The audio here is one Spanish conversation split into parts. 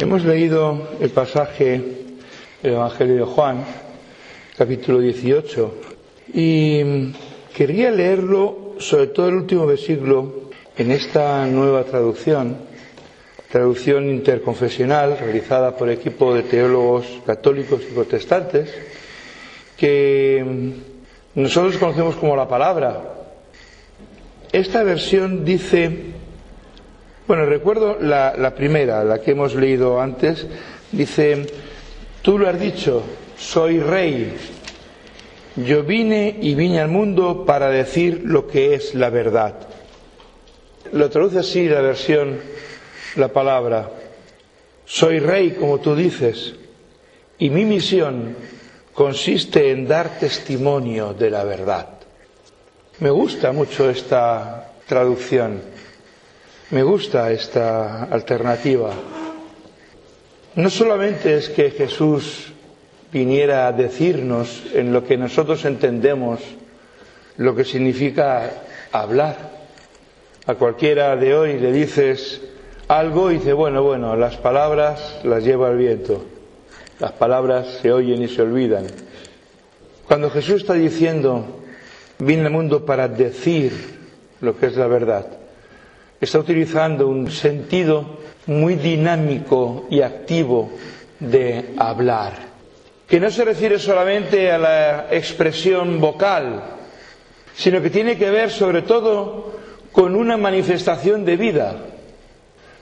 Hemos leído el pasaje del Evangelio de Juan, capítulo 18, y quería leerlo sobre todo el último versículo en esta nueva traducción, traducción interconfesional realizada por equipo de teólogos católicos y protestantes, que nosotros conocemos como la palabra. Esta versión dice bueno, recuerdo la, primera, la que hemos leído antes, dice, tú lo has dicho, soy rey. Yo vine y vine al mundo para decir lo que es la verdad. Lo traduce así la versión, la palabra. Soy rey, como tú dices, y mi misión consiste en dar testimonio de la verdad. Me gusta mucho esta traducción me gusta esta alternativa. No solamente es que Jesús viniera a decirnos en lo que nosotros entendemos lo que significa hablar. A cualquiera de hoy le dices algo y dice, bueno, bueno, las palabras las lleva el viento. Las palabras se oyen y se olvidan. Cuando Jesús está diciendo, vine al mundo para decir lo que es la verdad, está utilizando un sentido muy dinámico y activo de hablar, que no se refiere solamente a la expresión vocal, sino que tiene que ver sobre todo con una manifestación de vida.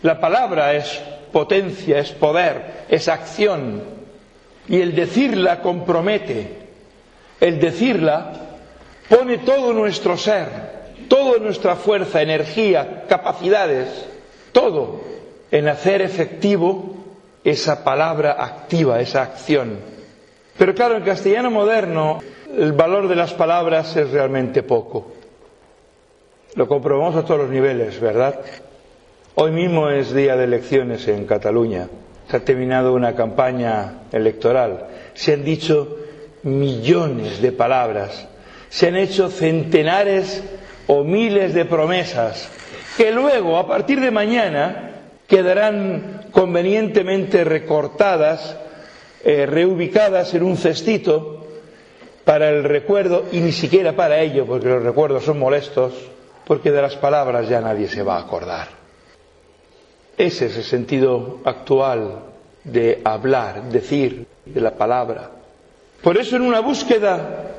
La palabra es potencia, es poder, es acción, y el decirla compromete, el decirla pone todo nuestro ser toda nuestra fuerza, energía, capacidades, todo en hacer efectivo esa palabra activa, esa acción. Pero claro, en castellano moderno el valor de las palabras es realmente poco. Lo comprobamos a todos los niveles, ¿verdad? Hoy mismo es día de elecciones en Cataluña. Se ha terminado una campaña electoral. Se han dicho millones de palabras. Se han hecho centenares o miles de promesas que luego, a partir de mañana, quedarán convenientemente recortadas, eh, reubicadas en un cestito para el recuerdo y ni siquiera para ello, porque los recuerdos son molestos, porque de las palabras ya nadie se va a acordar. Ese es el sentido actual de hablar, decir, de la palabra. Por eso en una búsqueda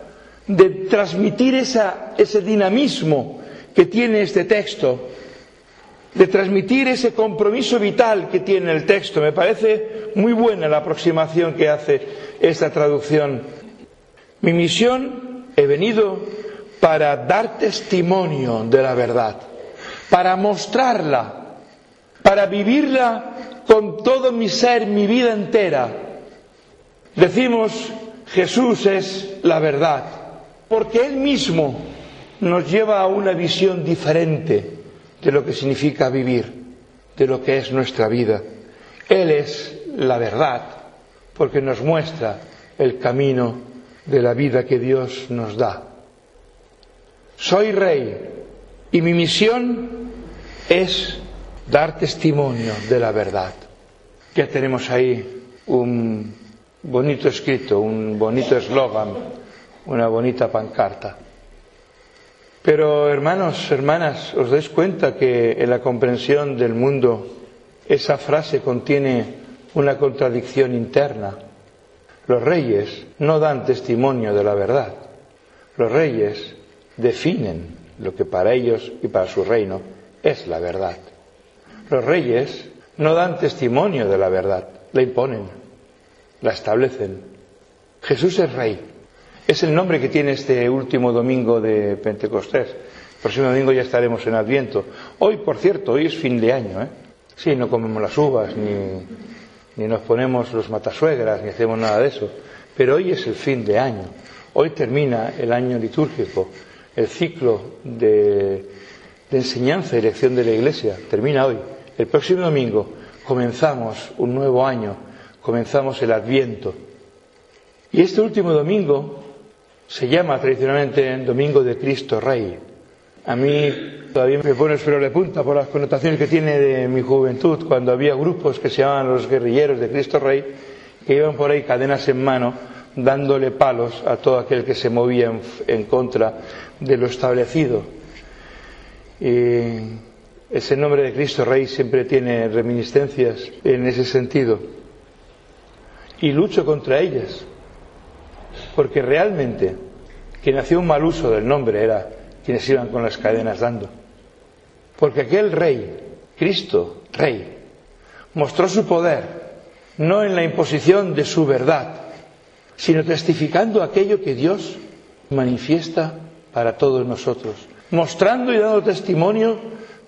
de transmitir ese dinamismo que tiene este texto, de transmitir ese compromiso vital que tiene el texto. Me parece muy buena la aproximación que hace esta traducción. Mi misión, he venido para dar testimonio de la verdad, para mostrarla, para vivirla con todo mi ser, mi vida entera. Decimos, Jesús es la verdad porque Él mismo nos lleva a una visión diferente de lo que significa vivir, de lo que es nuestra vida. Él es la verdad, porque nos muestra el camino de la vida que Dios nos da. Soy rey y mi misión es dar testimonio de la verdad. Ya tenemos ahí un bonito escrito, un bonito eslogan una bonita pancarta. Pero hermanos, hermanas, ¿os dais cuenta que en la comprensión del mundo esa frase contiene una contradicción interna? Los reyes no dan testimonio de la verdad. Los reyes definen lo que para ellos y para su reino es la verdad. Los reyes no dan testimonio de la verdad, la imponen, la establecen. Jesús es rey, es el nombre que tiene este último domingo de Pentecostés. El próximo domingo ya estaremos en Adviento. Hoy, por cierto, hoy es fin de año, ¿eh? Sí, no comemos las uvas, ni, ni nos ponemos los matasuegras, ni hacemos nada de eso. Pero hoy es el fin de año. Hoy termina el año litúrgico, el ciclo de, de enseñanza y dirección de la Iglesia. Termina hoy. El próximo domingo comenzamos un nuevo año, comenzamos el Adviento. Y este último domingo se llama tradicionalmente Domingo de Cristo Rey. A mí todavía me pone el suelo de punta por las connotaciones que tiene de mi juventud, cuando había grupos que se llamaban los guerrilleros de Cristo Rey, que iban por ahí cadenas en mano, dándole palos a todo aquel que se movía en, contra de lo establecido. Ese nombre de Cristo Rey siempre tiene reminiscencias en ese sentido. Y lucho contra ellas, porque realmente quien hacía un mal uso del nombre era quienes iban con las cadenas dando. Porque aquel rey, Cristo, rey, mostró su poder no en la imposición de su verdad, sino testificando aquello que Dios manifiesta para todos nosotros, mostrando y dando testimonio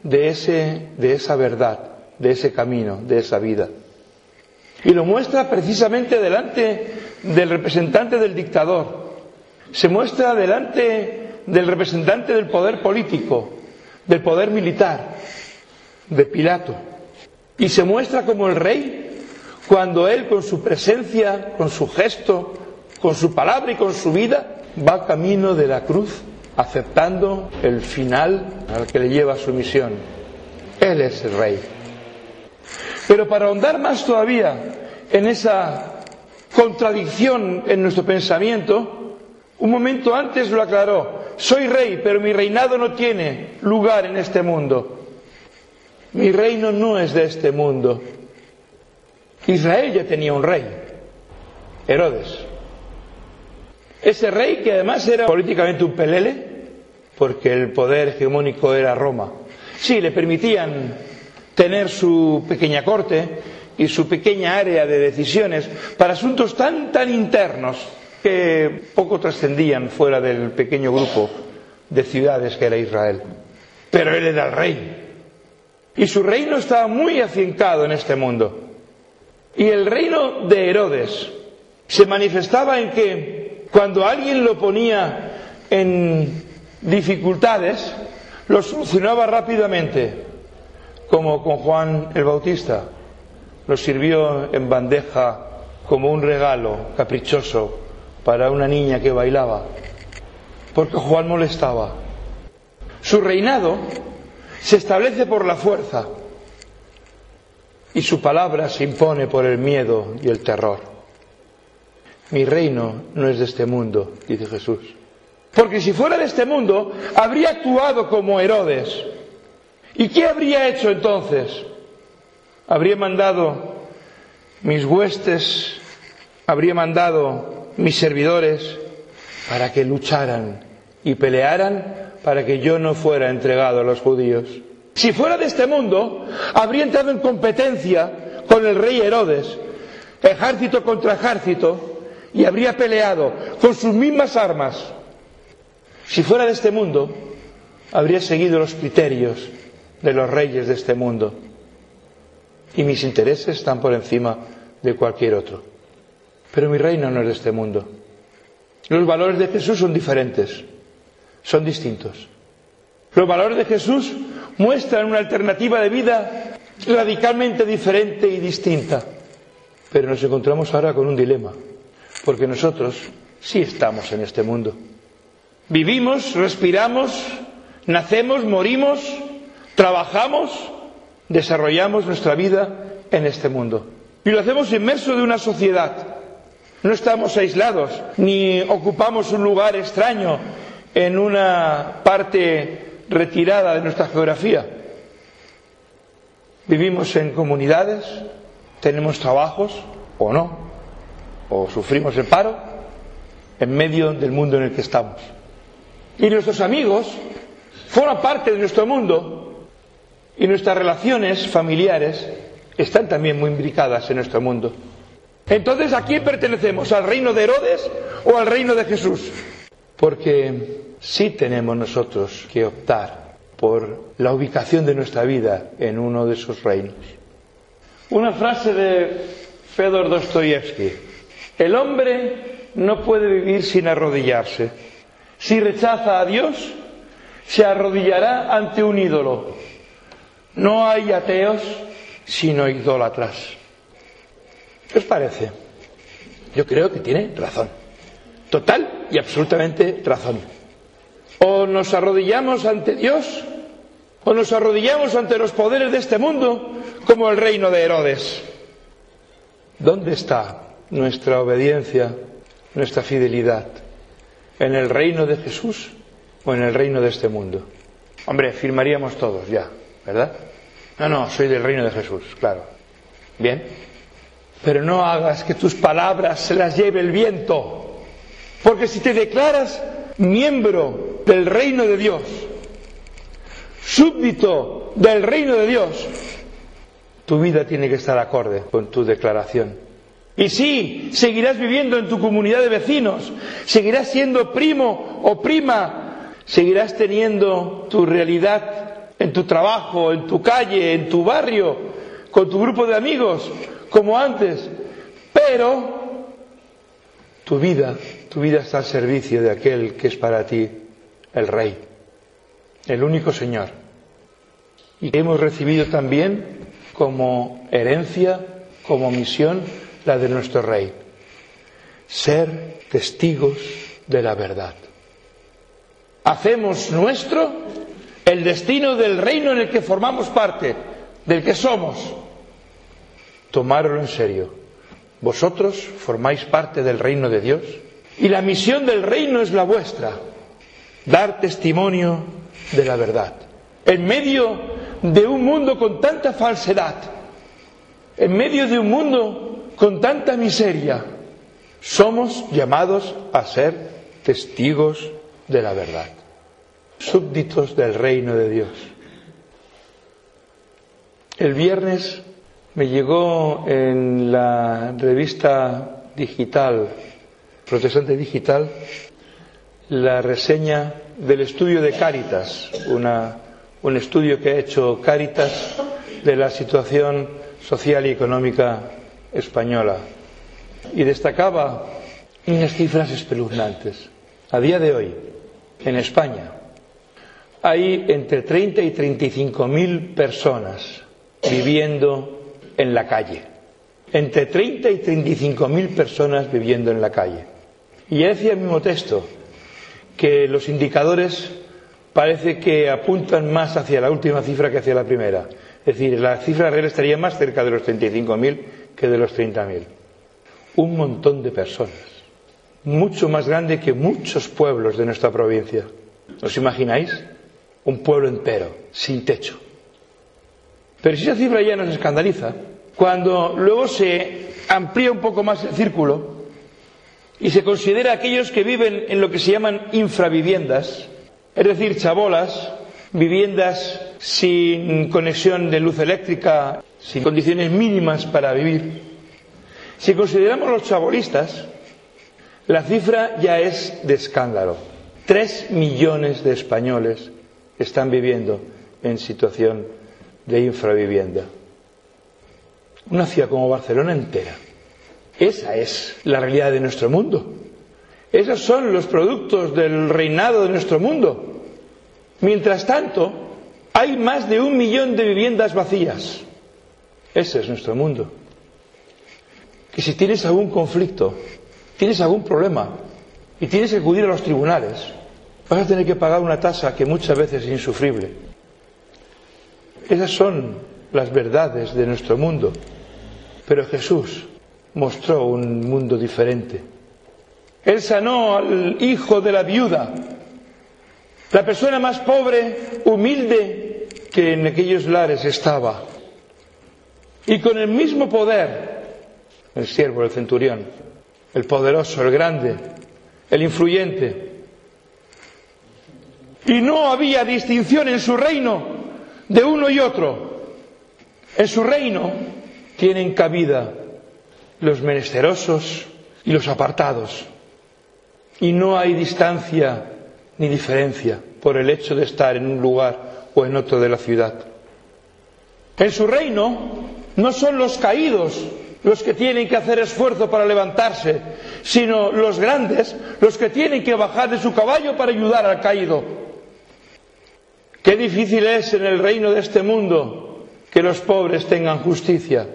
de, ese, de esa verdad, de ese camino, de esa vida. Y lo muestra precisamente delante del representante del dictador, se muestra delante del representante del poder político, del poder militar, de Pilato, y se muestra como el rey cuando él con su presencia, con su gesto, con su palabra y con su vida va camino de la cruz, aceptando el final al que le lleva su misión. Él es el rey. Pero para ahondar más todavía en esa contradicción en nuestro pensamiento, un momento antes lo aclaró. Soy rey, pero mi reinado no tiene lugar en este mundo. Mi reino no es de este mundo. Israel ya tenía un rey, Herodes. Ese rey que además era políticamente un pelele, porque el poder hegemónico era Roma. Sí, le permitían tener su pequeña corte y su pequeña área de decisiones para asuntos tan tan internos que poco trascendían fuera del pequeño grupo de ciudades que era Israel. Pero él era el rey. Y su reino estaba muy afincado en este mundo. Y el reino de Herodes se manifestaba en que cuando alguien lo ponía en dificultades, lo solucionaba rápidamente, como con Juan el Bautista. Lo sirvió en bandeja como un regalo caprichoso para una niña que bailaba, porque Juan molestaba. Su reinado se establece por la fuerza, y su palabra se impone por el miedo y el terror. Mi reino no es de este mundo, dice Jesús. Porque si fuera de este mundo, habría actuado como Herodes. ¿Y qué habría hecho entonces? Habría mandado mis huestes, habría mandado mis servidores para que lucharan y pelearan para que yo no fuera entregado a los judíos. Si fuera de este mundo, habría entrado en competencia con el rey Herodes, ejército contra ejército, y habría peleado con sus mismas armas. Si fuera de este mundo, habría seguido los criterios de los reyes de este mundo. Y mis intereses están por encima de cualquier otro. Pero mi reino no es de este mundo. Los valores de Jesús son diferentes, son distintos. Los valores de Jesús muestran una alternativa de vida radicalmente diferente y distinta. Pero nos encontramos ahora con un dilema, porque nosotros sí estamos en este mundo. Vivimos, respiramos, nacemos, morimos, trabajamos, desarrollamos nuestra vida en este mundo. Y lo hacemos inmerso de una sociedad. No estamos aislados, ni ocupamos un lugar extraño en una parte retirada de nuestra geografía. Vivimos en comunidades, tenemos trabajos o no, o sufrimos el paro en medio del mundo en el que estamos. Y nuestros amigos forman parte de nuestro mundo y nuestras relaciones familiares están también muy imbricadas en nuestro mundo. Entonces, ¿a quién pertenecemos? ¿Al reino de Herodes o al reino de Jesús? Porque sí tenemos nosotros que optar por la ubicación de nuestra vida en uno de esos reinos. Una frase de Fedor Dostoyevsky. El hombre no puede vivir sin arrodillarse. Si rechaza a Dios, se arrodillará ante un ídolo. No hay ateos, sino idólatras. ¿Qué os parece? Yo creo que tiene razón. Total y absolutamente razón. O nos arrodillamos ante Dios, o nos arrodillamos ante los poderes de este mundo, como el reino de Herodes. ¿Dónde está nuestra obediencia, nuestra fidelidad? ¿En el reino de Jesús o en el reino de este mundo? Hombre, firmaríamos todos ya, ¿verdad? No, no, soy del reino de Jesús, claro. Bien. Pero no hagas que tus palabras se las lleve el viento. Porque si te declaras miembro del reino de Dios, súbdito del reino de Dios, tu vida tiene que estar acorde con tu declaración. Y sí, seguirás viviendo en tu comunidad de vecinos, seguirás siendo primo o prima, seguirás teniendo tu realidad en tu trabajo, en tu calle, en tu barrio, con tu grupo de amigos, como antes, pero tu vida, tu vida está al servicio de aquel que es para ti el Rey, el único Señor. Y hemos recibido también como herencia, como misión, la de nuestro Rey, ser testigos de la verdad. Hacemos nuestro el destino del reino en el que formamos parte, del que somos. Tomáralo en serio. Vosotros formáis parte del reino de Dios y la misión del reino es la vuestra, dar testimonio de la verdad. En medio de un mundo con tanta falsedad, en medio de un mundo con tanta miseria, somos llamados a ser testigos de la verdad, súbditos del reino de Dios. El viernes me llegó en la revista digital, Protestante Digital, la reseña del estudio de Cáritas, un estudio que ha hecho Cáritas de la situación social y económica española. Y destacaba unas cifras espeluznantes. A día de hoy, en España, hay entre 30 y 35 mil personas viviendo en la calle. Entre 30 y 35 mil personas viviendo en la calle. Y ya decía el mismo texto que los indicadores parece que apuntan más hacia la última cifra que hacia la primera. Es decir, la cifra real estaría más cerca de los 35.000 que de los 30.000. Un montón de personas. Mucho más grande que muchos pueblos de nuestra provincia. ¿Os imagináis? Un pueblo entero, sin techo. Pero si esa cifra ya nos escandaliza, cuando luego se amplía un poco más el círculo y se considera aquellos que viven en lo que se llaman infraviviendas, es decir, chabolas, viviendas sin conexión de luz eléctrica, sin condiciones mínimas para vivir. Si consideramos los chabolistas, la cifra ya es de escándalo. Tres millones de españoles están viviendo en situación de infravivienda. Una ciudad como Barcelona entera. Esa es la realidad de nuestro mundo. Esos son los productos del reinado de nuestro mundo. Mientras tanto, hay más de un millón de viviendas vacías. Ese es nuestro mundo. Que si tienes algún conflicto, tienes algún problema y tienes que acudir a los tribunales, vas a tener que pagar una tasa que muchas veces es insufrible. Esas son las verdades de nuestro mundo. Pero Jesús mostró un mundo diferente. Él sanó al hijo de la viuda, la persona más pobre, humilde que en aquellos lares estaba. Y con el mismo poder, el siervo, el centurión, el poderoso, el grande, el influyente. Y no había distinción en su reino de uno y otro. En su reino tienen cabida los menesterosos y los apartados. Y no hay distancia ni diferencia por el hecho de estar en un lugar o en otro de la ciudad. En su reino no son los caídos los que tienen que hacer esfuerzo para levantarse, sino los grandes los que tienen que bajar de su caballo para ayudar al caído. Qué difícil es en el reino de este mundo que los pobres tengan justicia.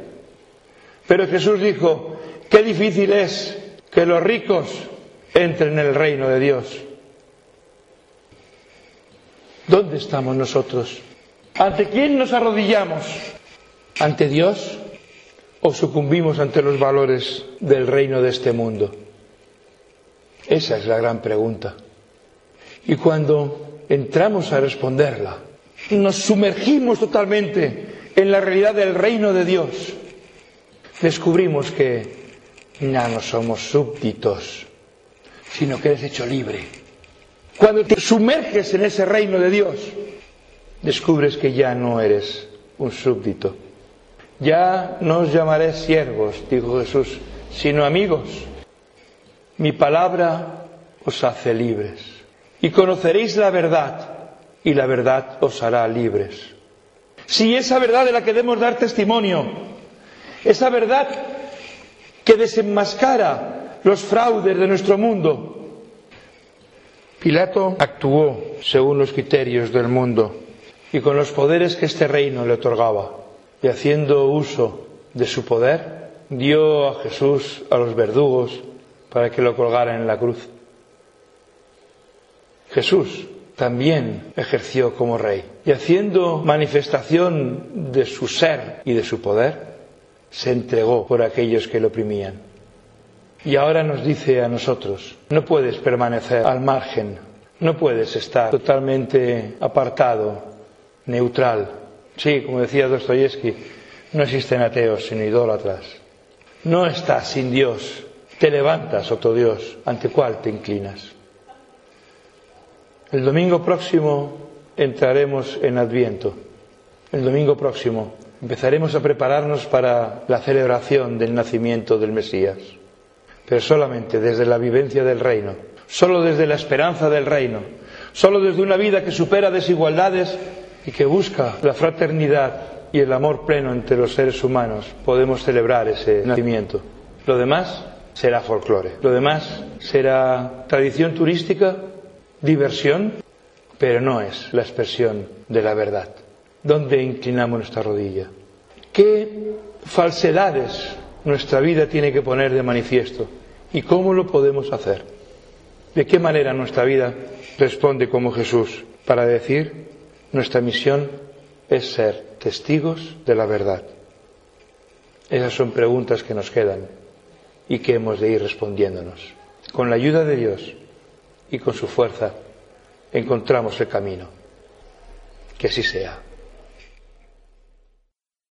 Pero Jesús dijo, qué difícil es que los ricos entren en el reino de Dios. ¿Dónde estamos nosotros? ¿Ante quién nos arrodillamos? ¿Ante Dios o sucumbimos ante los valores del reino de este mundo? Esa es la gran pregunta. Y cuando entramos a responderla, nos sumergimos totalmente en la realidad del reino de Dios, descubrimos que ya no somos súbditos, sino que eres hecho libre. Cuando te sumerges en ese reino de Dios, descubres que ya no eres un súbdito. Ya no os llamaré siervos, dijo Jesús, sino amigos. Mi palabra os hace libres. Y conoceréis la verdad, y la verdad os hará libres. Si esa verdad de la que debemos dar testimonio, esa verdad que desenmascara los fraudes de nuestro mundo, Pilato actuó según los criterios del mundo y con los poderes que este reino le otorgaba, y haciendo uso de su poder, dio a Jesús a los verdugos para que lo colgaran en la cruz. Jesús también ejerció como rey y haciendo manifestación de su ser y de su poder, se entregó por aquellos que lo oprimían. Y ahora nos dice a nosotros, no puedes permanecer al margen, no puedes estar totalmente apartado, neutral. Sí, como decía Dostoyevsky, no existen ateos sino idólatras. No estás sin Dios, te levantas, otro Dios, ante cuál te inclinas. El domingo próximo entraremos en Adviento. El domingo próximo empezaremos a prepararnos para la celebración del nacimiento del Mesías pero solamente desde la vivencia del reino, solo desde la esperanza del reino, solo desde una vida que supera desigualdades y que busca la fraternidad y el amor pleno entre los seres humanos, podemos celebrar ese nacimiento. Lo demás será folclore, lo demás será tradición turística, diversión, pero no es la expresión de la verdad. ¿Dónde inclinamos nuestra rodilla? ¿Qué falsedades nuestra vida tiene que poner de manifiesto. ¿Y cómo lo podemos hacer? ¿De qué manera nuestra vida responde como Jesús para decir nuestra misión es ser testigos de la verdad? Esas son preguntas que nos quedan y que hemos de ir respondiéndonos. Con la ayuda de Dios y con su fuerza encontramos el camino. Que así sea.